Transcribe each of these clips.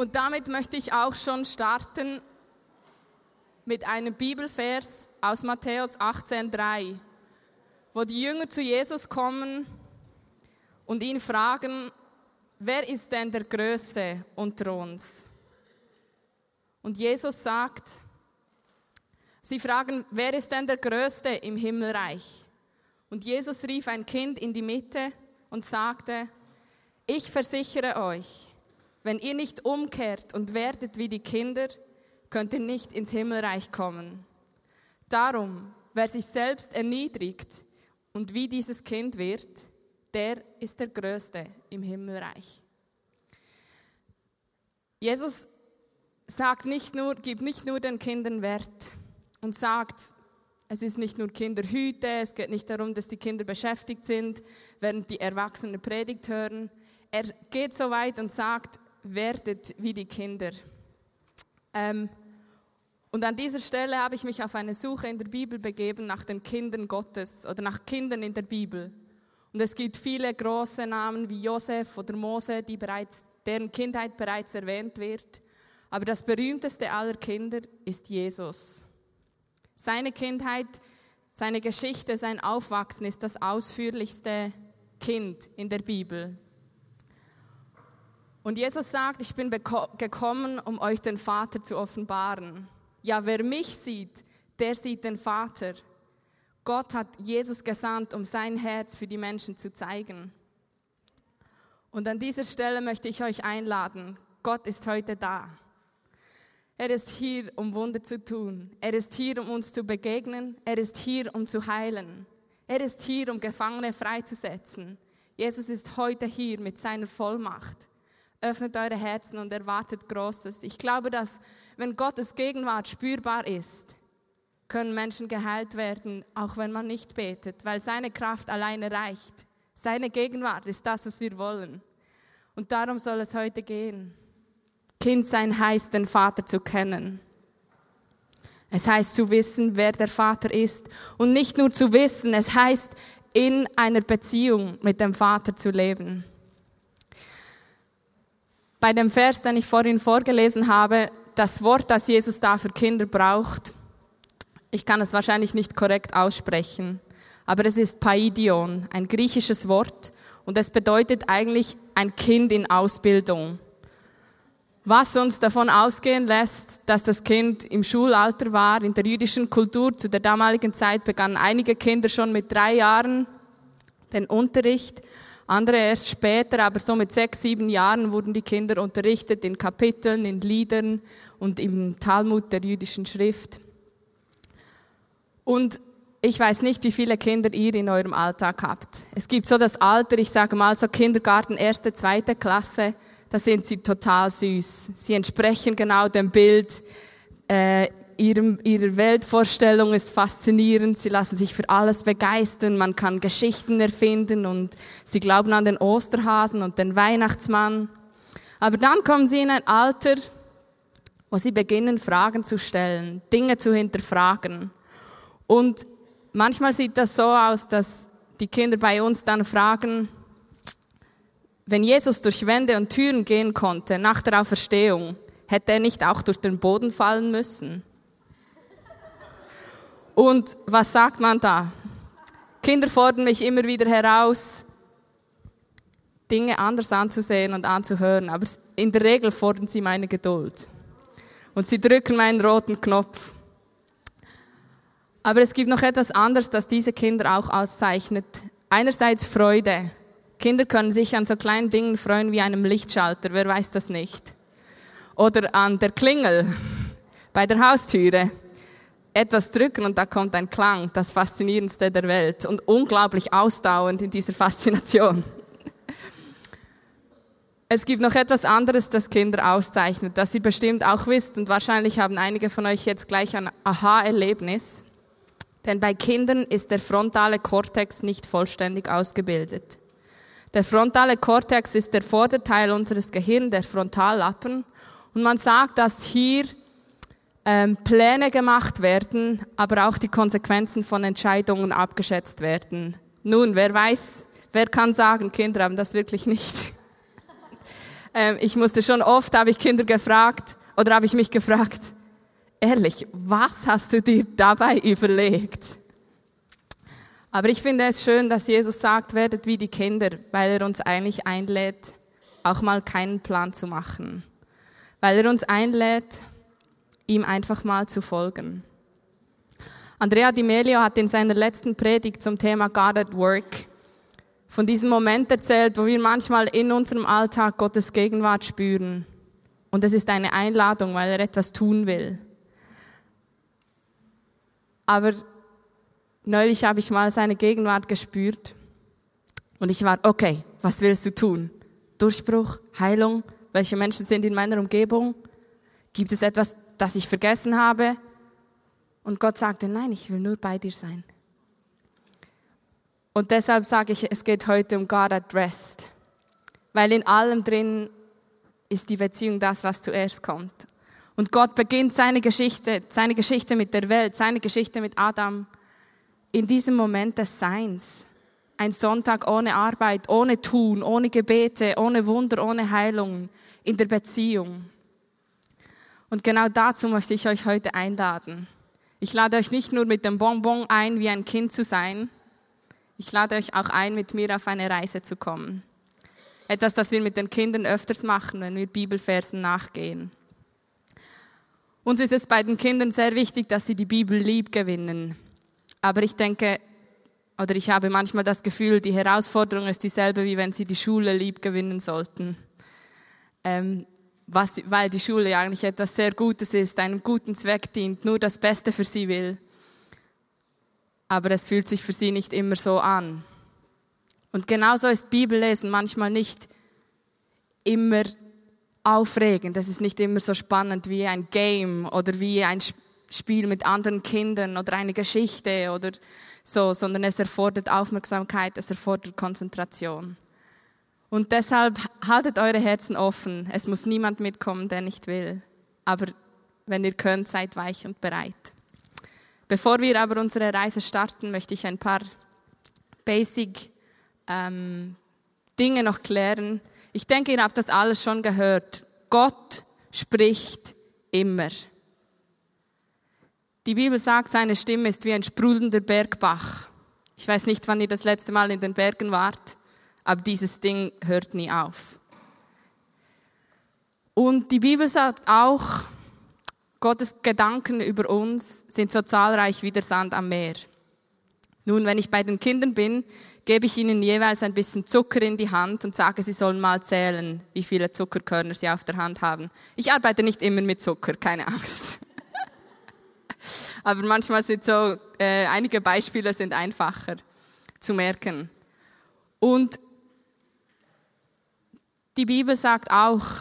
Und damit möchte ich auch schon starten mit einem Bibelvers aus Matthäus 18,3, wo die Jünger zu Jesus kommen und ihn fragen, wer ist denn der Größte unter uns? Und Jesus sagt, sie fragen, wer ist denn der Größte im Himmelreich? Und Jesus rief ein Kind in die Mitte und sagte, ich versichere euch, wenn ihr nicht umkehrt und werdet wie die Kinder, könnt ihr nicht ins Himmelreich kommen. Darum, wer sich selbst erniedrigt und wie dieses Kind wird, der ist der Größte im Himmelreich. Jesus sagt nicht nur, gibt nicht nur den Kindern Wert und sagt, es ist nicht nur Kinderhüte, es geht nicht darum, dass die Kinder beschäftigt sind, während die Erwachsenen Predigt hören. Er geht so weit und sagt, werdet wie die Kinder. Ähm, und an dieser Stelle habe ich mich auf eine Suche in der Bibel begeben nach den Kindern Gottes oder nach Kindern in der Bibel. Und es gibt viele große Namen wie Josef oder Mose, die bereits, deren Kindheit bereits erwähnt wird. Aber das berühmteste aller Kinder ist Jesus. Seine Kindheit, seine Geschichte, sein Aufwachsen ist das ausführlichste Kind in der Bibel. Und Jesus sagt, ich bin gekommen, um euch den Vater zu offenbaren. Ja, wer mich sieht, der sieht den Vater. Gott hat Jesus gesandt, um sein Herz für die Menschen zu zeigen. Und an dieser Stelle möchte ich euch einladen. Gott ist heute da. Er ist hier, um Wunder zu tun. Er ist hier, um uns zu begegnen. Er ist hier, um zu heilen. Er ist hier, um Gefangene freizusetzen. Jesus ist heute hier mit seiner Vollmacht. Öffnet eure Herzen und erwartet Großes. Ich glaube, dass wenn Gottes Gegenwart spürbar ist, können Menschen geheilt werden, auch wenn man nicht betet, weil seine Kraft alleine reicht. Seine Gegenwart ist das, was wir wollen. Und darum soll es heute gehen. Kind sein heißt, den Vater zu kennen. Es heißt zu wissen, wer der Vater ist. Und nicht nur zu wissen, es heißt, in einer Beziehung mit dem Vater zu leben. Bei dem Vers, den ich vorhin vorgelesen habe, das Wort, das Jesus da für Kinder braucht, ich kann es wahrscheinlich nicht korrekt aussprechen, aber es ist Paidion, ein griechisches Wort und es bedeutet eigentlich ein Kind in Ausbildung. Was uns davon ausgehen lässt, dass das Kind im Schulalter war, in der jüdischen Kultur zu der damaligen Zeit begannen einige Kinder schon mit drei Jahren den Unterricht andere erst später, aber so mit sechs, sieben Jahren wurden die Kinder unterrichtet in Kapiteln, in Liedern und im Talmud der jüdischen Schrift. Und ich weiß nicht, wie viele Kinder ihr in eurem Alltag habt. Es gibt so das Alter, ich sage mal so Kindergarten, erste, zweite Klasse, da sind sie total süß. Sie entsprechen genau dem Bild äh, ihrem, ihre Weltvorstellung ist faszinierend. Sie lassen sich für alles begeistern. Man kann Geschichten erfinden und sie glauben an den Osterhasen und den Weihnachtsmann. Aber dann kommen sie in ein Alter, wo sie beginnen, Fragen zu stellen, Dinge zu hinterfragen. Und manchmal sieht das so aus, dass die Kinder bei uns dann fragen, wenn Jesus durch Wände und Türen gehen konnte nach der Auferstehung, hätte er nicht auch durch den Boden fallen müssen? Und was sagt man da? Kinder fordern mich immer wieder heraus, Dinge anders anzusehen und anzuhören, aber in der Regel fordern sie meine Geduld. Und sie drücken meinen roten Knopf. Aber es gibt noch etwas anderes, das diese Kinder auch auszeichnet. Einerseits Freude. Kinder können sich an so kleinen Dingen freuen wie einem Lichtschalter, wer weiß das nicht? Oder an der Klingel bei der Haustüre etwas drücken und da kommt ein Klang, das faszinierendste der Welt und unglaublich ausdauernd in dieser Faszination. Es gibt noch etwas anderes, das Kinder auszeichnet, das ihr bestimmt auch wisst und wahrscheinlich haben einige von euch jetzt gleich ein Aha-Erlebnis. Denn bei Kindern ist der frontale Kortex nicht vollständig ausgebildet. Der frontale Kortex ist der Vorderteil unseres Gehirns, der Frontallappen. Und man sagt, dass hier ähm, Pläne gemacht werden, aber auch die Konsequenzen von Entscheidungen abgeschätzt werden. Nun, wer weiß, wer kann sagen, Kinder haben das wirklich nicht. ähm, ich musste schon oft, habe ich Kinder gefragt, oder habe ich mich gefragt, ehrlich, was hast du dir dabei überlegt? Aber ich finde es schön, dass Jesus sagt, werdet wie die Kinder, weil er uns eigentlich einlädt, auch mal keinen Plan zu machen. Weil er uns einlädt, ihm einfach mal zu folgen. Andrea Di Melio hat in seiner letzten Predigt zum Thema God at Work von diesem Moment erzählt, wo wir manchmal in unserem Alltag Gottes Gegenwart spüren. Und es ist eine Einladung, weil er etwas tun will. Aber neulich habe ich mal seine Gegenwart gespürt und ich war, okay, was willst du tun? Durchbruch, Heilung, welche Menschen sind in meiner Umgebung? Gibt es etwas, das ich vergessen habe? Und Gott sagte, nein, ich will nur bei dir sein. Und deshalb sage ich, es geht heute um God at Rest. Weil in allem drin ist die Beziehung das, was zuerst kommt. Und Gott beginnt seine Geschichte, seine Geschichte mit der Welt, seine Geschichte mit Adam in diesem Moment des Seins. Ein Sonntag ohne Arbeit, ohne Tun, ohne Gebete, ohne Wunder, ohne Heilung, in der Beziehung. Und genau dazu möchte ich euch heute einladen. Ich lade euch nicht nur mit dem Bonbon ein, wie ein Kind zu sein. Ich lade euch auch ein, mit mir auf eine Reise zu kommen. Etwas, das wir mit den Kindern öfters machen, wenn wir Bibelversen nachgehen. Uns ist es bei den Kindern sehr wichtig, dass sie die Bibel lieb gewinnen. Aber ich denke, oder ich habe manchmal das Gefühl, die Herausforderung ist dieselbe, wie wenn sie die Schule lieb gewinnen sollten. Ähm, was, weil die Schule eigentlich etwas sehr Gutes ist, einem guten Zweck dient, nur das Beste für sie will. Aber es fühlt sich für sie nicht immer so an. Und genauso ist Bibellesen manchmal nicht immer aufregend. Es ist nicht immer so spannend wie ein Game oder wie ein Spiel mit anderen Kindern oder eine Geschichte oder so, sondern es erfordert Aufmerksamkeit, es erfordert Konzentration. Und deshalb haltet eure Herzen offen. Es muss niemand mitkommen, der nicht will. Aber wenn ihr könnt, seid weich und bereit. Bevor wir aber unsere Reise starten, möchte ich ein paar Basic ähm, Dinge noch klären. Ich denke, ihr habt das alles schon gehört. Gott spricht immer. Die Bibel sagt, seine Stimme ist wie ein sprudelnder Bergbach. Ich weiß nicht, wann ihr das letzte Mal in den Bergen wart aber dieses Ding hört nie auf. Und die Bibel sagt auch, Gottes Gedanken über uns sind so zahlreich wie der Sand am Meer. Nun, wenn ich bei den Kindern bin, gebe ich ihnen jeweils ein bisschen Zucker in die Hand und sage, sie sollen mal zählen, wie viele Zuckerkörner sie auf der Hand haben. Ich arbeite nicht immer mit Zucker, keine Angst. Aber manchmal sind so, äh, einige Beispiele sind einfacher zu merken. Und die Bibel sagt auch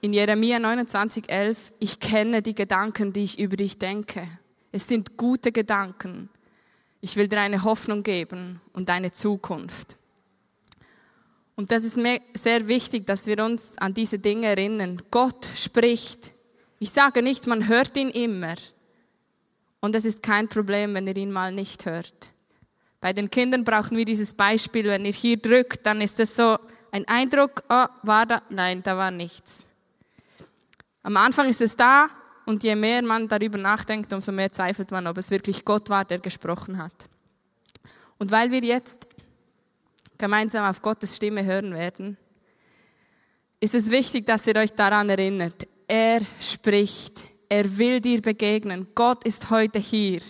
in Jeremia 29,11, ich kenne die Gedanken, die ich über dich denke. Es sind gute Gedanken. Ich will dir eine Hoffnung geben und eine Zukunft. Und das ist mir sehr wichtig, dass wir uns an diese Dinge erinnern. Gott spricht. Ich sage nicht, man hört ihn immer. Und es ist kein Problem, wenn ihr ihn mal nicht hört. Bei den Kindern brauchen wir dieses Beispiel, wenn ihr hier drückt, dann ist es so, ein Eindruck, oh, war da? Nein, da war nichts. Am Anfang ist es da und je mehr man darüber nachdenkt, umso mehr zweifelt man, ob es wirklich Gott war, der gesprochen hat. Und weil wir jetzt gemeinsam auf Gottes Stimme hören werden, ist es wichtig, dass ihr euch daran erinnert. Er spricht. Er will dir begegnen. Gott ist heute hier,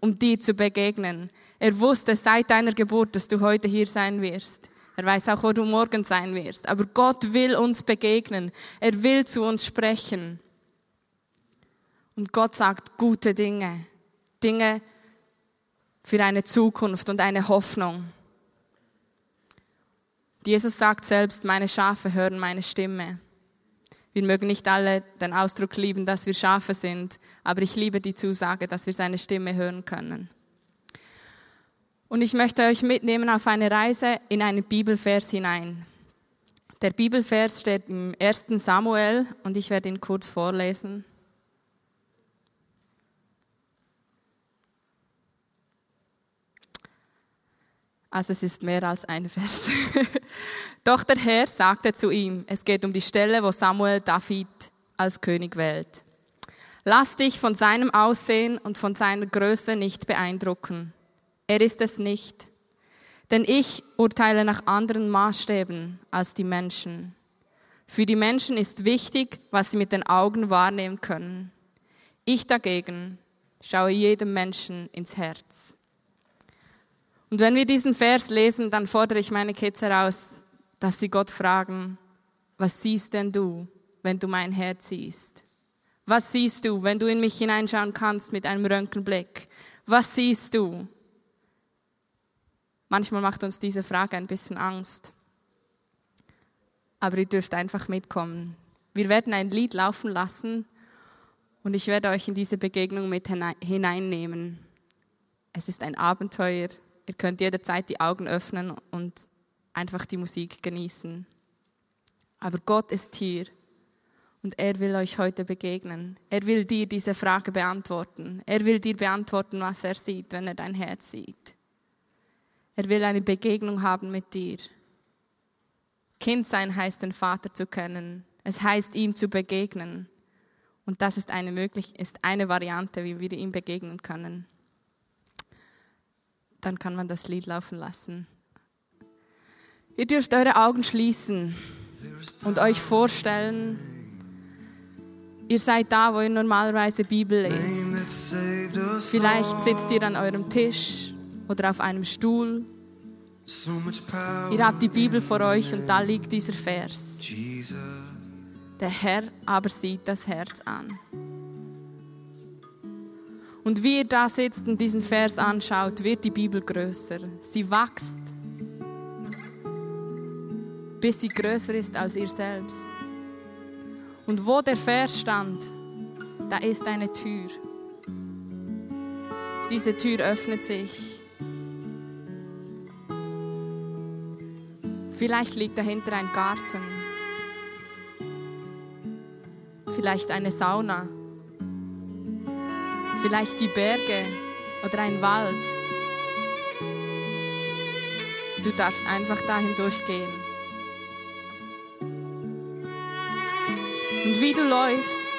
um dir zu begegnen. Er wusste seit deiner Geburt, dass du heute hier sein wirst. Er weiß auch, wo du morgen sein wirst. Aber Gott will uns begegnen. Er will zu uns sprechen. Und Gott sagt gute Dinge. Dinge für eine Zukunft und eine Hoffnung. Jesus sagt selbst, meine Schafe hören meine Stimme. Wir mögen nicht alle den Ausdruck lieben, dass wir Schafe sind, aber ich liebe die Zusage, dass wir seine Stimme hören können. Und ich möchte euch mitnehmen auf eine Reise in einen Bibelvers hinein. Der Bibelvers steht im 1. Samuel und ich werde ihn kurz vorlesen. Also es ist mehr als ein Vers. Doch der Herr sagte zu ihm, es geht um die Stelle, wo Samuel David als König wählt. Lass dich von seinem Aussehen und von seiner Größe nicht beeindrucken. Er ist es nicht. Denn ich urteile nach anderen Maßstäben als die Menschen. Für die Menschen ist wichtig, was sie mit den Augen wahrnehmen können. Ich dagegen schaue jedem Menschen ins Herz. Und wenn wir diesen Vers lesen, dann fordere ich meine Kids heraus, dass sie Gott fragen, was siehst denn du, wenn du mein Herz siehst? Was siehst du, wenn du in mich hineinschauen kannst mit einem Röntgenblick? Was siehst du? Manchmal macht uns diese Frage ein bisschen Angst. Aber ihr dürft einfach mitkommen. Wir werden ein Lied laufen lassen und ich werde euch in diese Begegnung mit hineinnehmen. Es ist ein Abenteuer. Ihr könnt jederzeit die Augen öffnen und einfach die Musik genießen. Aber Gott ist hier und er will euch heute begegnen. Er will dir diese Frage beantworten. Er will dir beantworten, was er sieht, wenn er dein Herz sieht. Er will eine Begegnung haben mit dir. Kind sein heißt, den Vater zu kennen. Es heißt, ihm zu begegnen. Und das ist eine, möglich, ist eine Variante, wie wir ihm begegnen können dann kann man das Lied laufen lassen. Ihr dürft eure Augen schließen und euch vorstellen, ihr seid da, wo ihr normalerweise Bibel lest. Vielleicht sitzt ihr an eurem Tisch oder auf einem Stuhl. Ihr habt die Bibel vor euch und da liegt dieser Vers. Der Herr aber sieht das Herz an. Und wie ihr da sitzt und diesen Vers anschaut, wird die Bibel größer. Sie wächst, bis sie größer ist als ihr selbst. Und wo der Vers stand, da ist eine Tür. Diese Tür öffnet sich. Vielleicht liegt dahinter ein Garten. Vielleicht eine Sauna vielleicht die Berge oder ein Wald. Du darfst einfach dahin durchgehen. Und wie du läufst,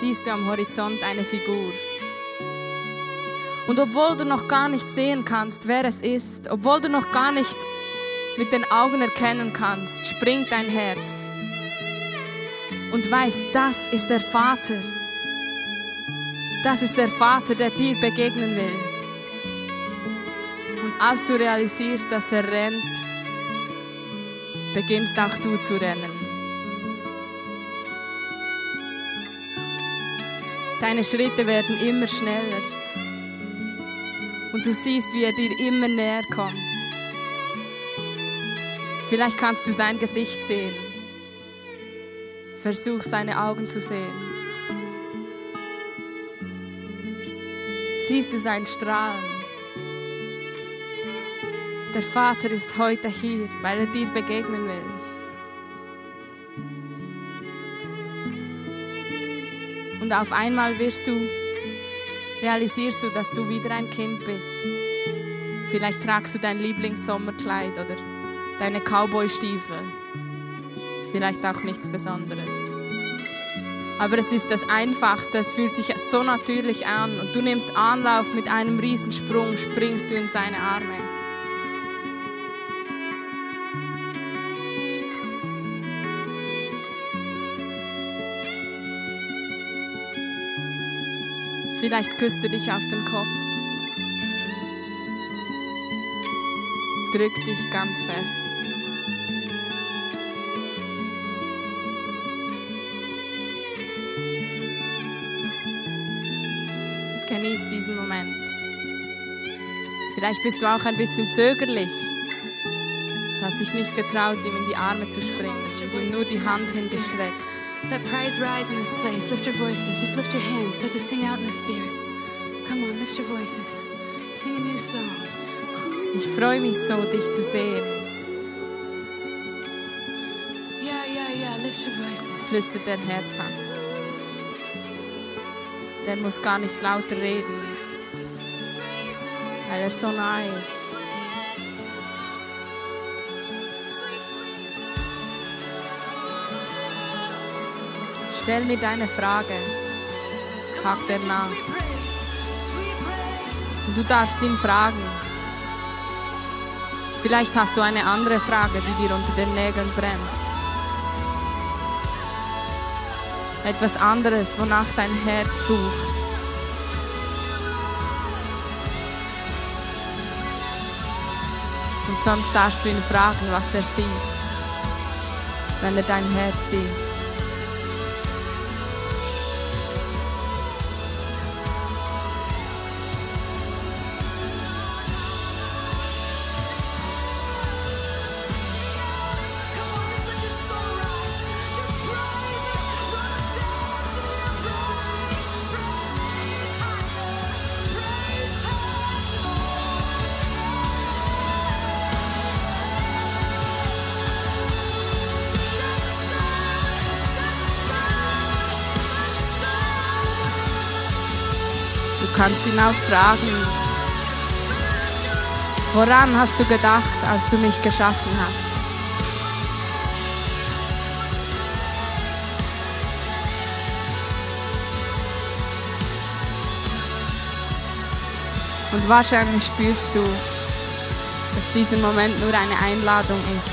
siehst du am Horizont eine Figur. Und obwohl du noch gar nicht sehen kannst, wer es ist, obwohl du noch gar nicht mit den Augen erkennen kannst, springt dein Herz und weißt, das ist der Vater das ist der Vater, der dir begegnen will. Und als du realisierst, dass er rennt, beginnst auch du zu rennen. Deine Schritte werden immer schneller. Und du siehst, wie er dir immer näher kommt. Vielleicht kannst du sein Gesicht sehen. Versuch seine Augen zu sehen. siehst du sein Strahlen. Der Vater ist heute hier, weil er dir begegnen will. Und auf einmal wirst du, realisierst du, dass du wieder ein Kind bist. Vielleicht tragst du dein Lieblingssommerkleid oder deine Cowboystiefel. Vielleicht auch nichts Besonderes aber es ist das Einfachste, es fühlt sich so natürlich an und du nimmst Anlauf mit einem Riesensprung, springst du in seine Arme. Vielleicht küsst du dich auf den Kopf. Drück dich ganz fest. Genieß diesen Moment. Vielleicht bist du auch ein bisschen zögerlich. Du hast dich nicht getraut, ihm in die Arme zu springen, ihm nur die Hand hingestreckt. Let praise rise in this place. Lift your voices. Just lift your hands. Start to sing out in the spirit. Come on, lift your voices. Sing a new song. Ich freue mich so, dich zu sehen, Yeah, yeah, yeah. Lift your voices. flüstert er herzhaft. Der muss gar nicht lauter reden, weil er so nah ist. Stell mir deine Frage, hakt er nach. Und du darfst ihn fragen. Vielleicht hast du eine andere Frage, die dir unter den Nägeln brennt. Etwas anderes, wonach dein Herz sucht. Und sonst darfst du ihn fragen, was er sieht, wenn er dein Herz sieht. Kannst ihn auch fragen, woran hast du gedacht, als du mich geschaffen hast? Und wahrscheinlich spürst du, dass dieser Moment nur eine Einladung ist.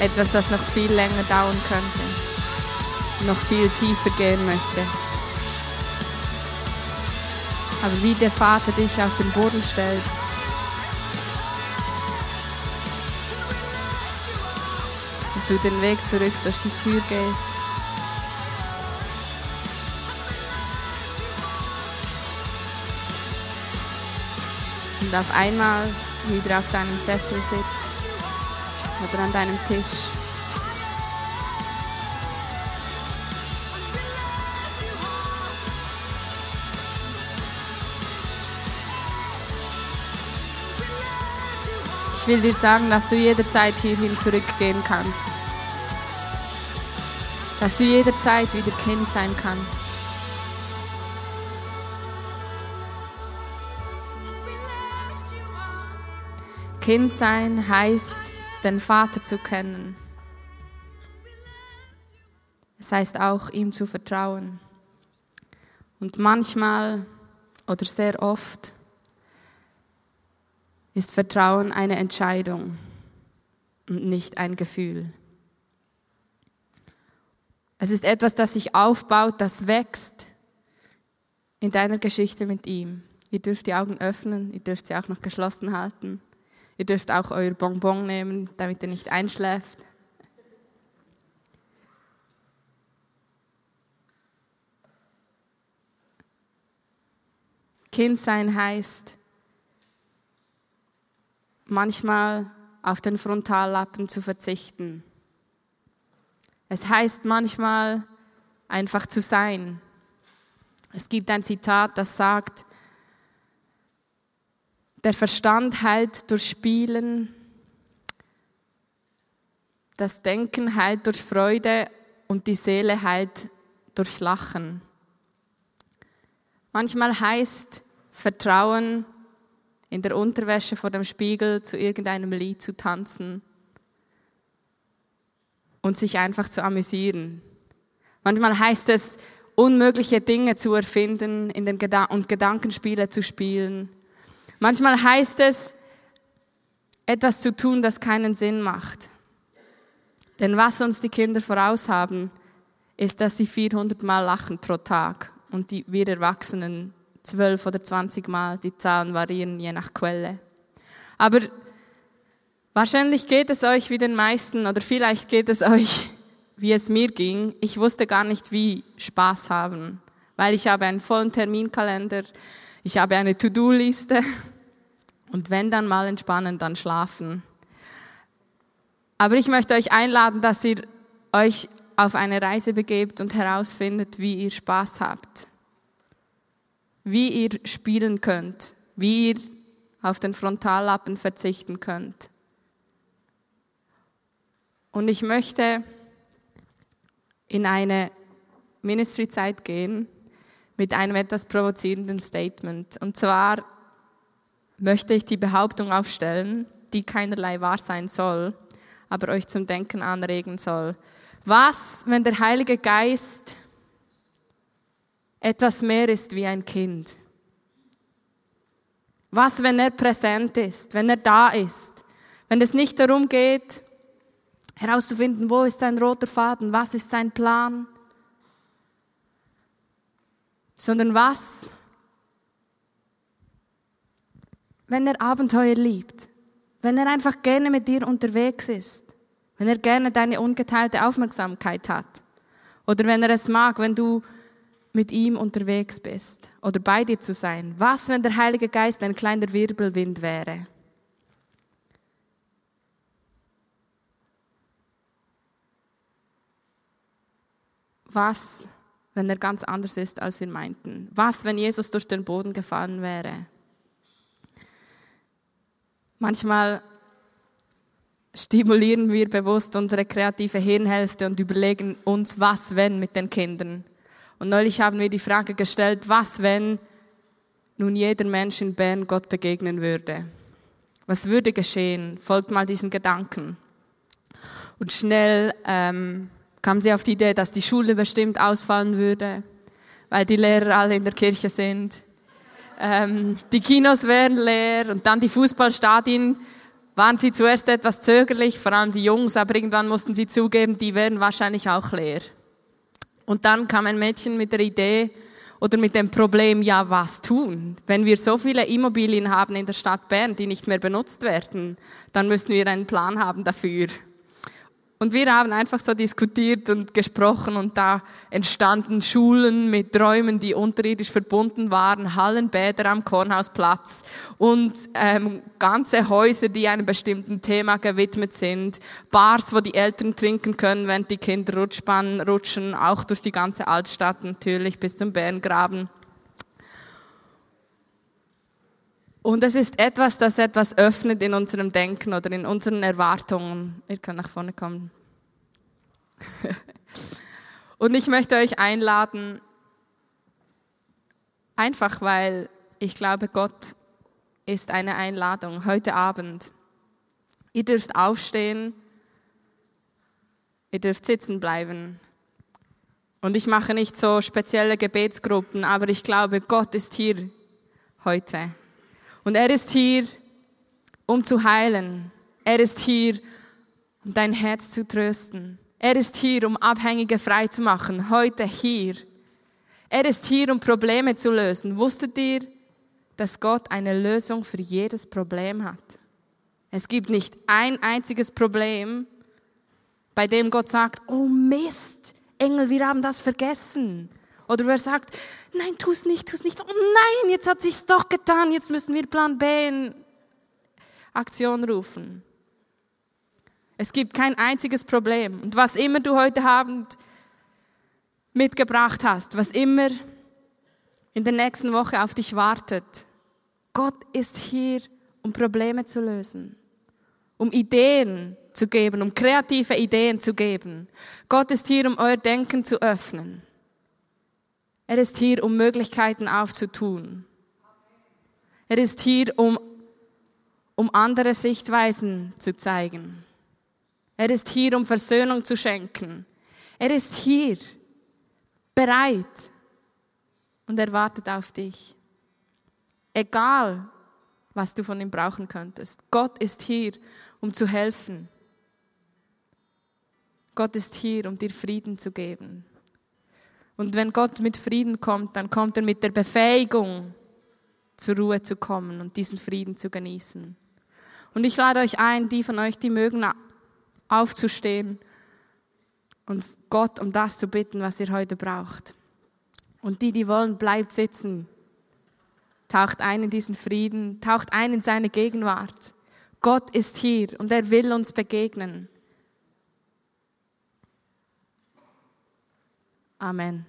Etwas, das noch viel länger dauern könnte, noch viel tiefer gehen möchte. Aber wie der Vater dich auf den Boden stellt, und du den Weg zurück durch die Tür gehst, und auf einmal wieder auf deinem Sessel sitzt oder an deinem Tisch. Will dir sagen, dass du jederzeit hierhin zurückgehen kannst. Dass du jederzeit wieder Kind sein kannst. Kind sein heißt, den Vater zu kennen. Es heißt auch, ihm zu vertrauen. Und manchmal oder sehr oft ist Vertrauen eine Entscheidung und nicht ein Gefühl. Es ist etwas, das sich aufbaut, das wächst in deiner Geschichte mit ihm. Ihr dürft die Augen öffnen, ihr dürft sie auch noch geschlossen halten. Ihr dürft auch euer Bonbon nehmen, damit ihr nicht einschläft. Kind sein heißt, manchmal auf den Frontallappen zu verzichten. Es heißt manchmal einfach zu sein. Es gibt ein Zitat, das sagt, der Verstand heilt durch Spielen, das Denken heilt durch Freude und die Seele heilt durch Lachen. Manchmal heißt Vertrauen, in der Unterwäsche vor dem Spiegel zu irgendeinem Lied zu tanzen und sich einfach zu amüsieren. Manchmal heißt es, unmögliche Dinge zu erfinden in den Geda und Gedankenspiele zu spielen. Manchmal heißt es, etwas zu tun, das keinen Sinn macht. Denn was uns die Kinder voraus haben, ist, dass sie 400 Mal lachen pro Tag und die, wir Erwachsenen 12 oder 20 Mal. Die Zahlen variieren je nach Quelle. Aber wahrscheinlich geht es euch wie den meisten oder vielleicht geht es euch, wie es mir ging. Ich wusste gar nicht, wie Spaß haben, weil ich habe einen vollen Terminkalender, ich habe eine To-Do-Liste und wenn dann mal entspannen, dann schlafen. Aber ich möchte euch einladen, dass ihr euch auf eine Reise begebt und herausfindet, wie ihr Spaß habt, wie ihr spielen könnt, wie ihr auf den Frontallappen verzichten könnt. Und ich möchte in eine Ministry-Zeit gehen mit einem etwas provozierenden Statement. Und zwar möchte ich die Behauptung aufstellen, die keinerlei wahr sein soll, aber euch zum Denken anregen soll. Was, wenn der Heilige Geist etwas mehr ist wie ein Kind? Was, wenn er präsent ist, wenn er da ist? Wenn es nicht darum geht, herauszufinden, wo ist sein roter Faden, was ist sein Plan, sondern was, wenn er Abenteuer liebt, wenn er einfach gerne mit dir unterwegs ist, wenn er gerne deine ungeteilte Aufmerksamkeit hat oder wenn er es mag, wenn du mit ihm unterwegs bist oder bei dir zu sein. Was, wenn der Heilige Geist ein kleiner Wirbelwind wäre? Was, wenn er ganz anders ist, als wir meinten? Was, wenn Jesus durch den Boden gefallen wäre? Manchmal stimulieren wir bewusst unsere kreative Hirnhälfte und überlegen uns, was wenn mit den Kindern. Und neulich haben wir die Frage gestellt, was wenn nun jeder Mensch in Bern Gott begegnen würde? Was würde geschehen? Folgt mal diesen Gedanken. Und schnell ähm, kam sie auf die Idee, dass die Schule bestimmt ausfallen würde, weil die Lehrer alle in der Kirche sind. Ähm, die Kinos wären leer und dann die Fußballstadien waren sie zuerst etwas zögerlich, vor allem die Jungs, aber irgendwann mussten sie zugeben, die wären wahrscheinlich auch leer. Und dann kam ein Mädchen mit der Idee oder mit dem Problem, ja, was tun? Wenn wir so viele Immobilien haben in der Stadt Bern, die nicht mehr benutzt werden, dann müssen wir einen Plan haben dafür. Und wir haben einfach so diskutiert und gesprochen und da entstanden Schulen mit Räumen, die unterirdisch verbunden waren, Hallenbäder am Kornhausplatz und ähm, ganze Häuser, die einem bestimmten Thema gewidmet sind, Bars, wo die Eltern trinken können, während die Kinder Rutschbahn rutschen, auch durch die ganze Altstadt natürlich bis zum Bärengraben. Und es ist etwas, das etwas öffnet in unserem Denken oder in unseren Erwartungen. Ihr könnt nach vorne kommen. Und ich möchte euch einladen, einfach weil ich glaube, Gott ist eine Einladung heute Abend. Ihr dürft aufstehen, ihr dürft sitzen bleiben. Und ich mache nicht so spezielle Gebetsgruppen, aber ich glaube, Gott ist hier heute. Und er ist hier, um zu heilen. Er ist hier, um dein Herz zu trösten. Er ist hier, um Abhängige frei zu machen. Heute hier. Er ist hier, um Probleme zu lösen. Wusstet ihr, dass Gott eine Lösung für jedes Problem hat? Es gibt nicht ein einziges Problem, bei dem Gott sagt, oh Mist, Engel, wir haben das vergessen. Oder wer sagt, nein, tu es nicht, tu es nicht. Oh nein, jetzt hat sich's doch getan, jetzt müssen wir Plan B in Aktion rufen. Es gibt kein einziges Problem. Und was immer du heute Abend mitgebracht hast, was immer in der nächsten Woche auf dich wartet, Gott ist hier, um Probleme zu lösen, um Ideen zu geben, um kreative Ideen zu geben. Gott ist hier, um euer Denken zu öffnen. Er ist hier, um Möglichkeiten aufzutun. Er ist hier, um, um andere Sichtweisen zu zeigen. Er ist hier, um Versöhnung zu schenken. Er ist hier, bereit und er wartet auf dich. Egal, was du von ihm brauchen könntest. Gott ist hier, um zu helfen. Gott ist hier, um dir Frieden zu geben. Und wenn Gott mit Frieden kommt, dann kommt er mit der Befähigung, zur Ruhe zu kommen und diesen Frieden zu genießen. Und ich lade euch ein, die von euch, die mögen, aufzustehen und Gott um das zu bitten, was ihr heute braucht. Und die, die wollen, bleibt sitzen. Taucht ein in diesen Frieden, taucht ein in seine Gegenwart. Gott ist hier und er will uns begegnen. Amen.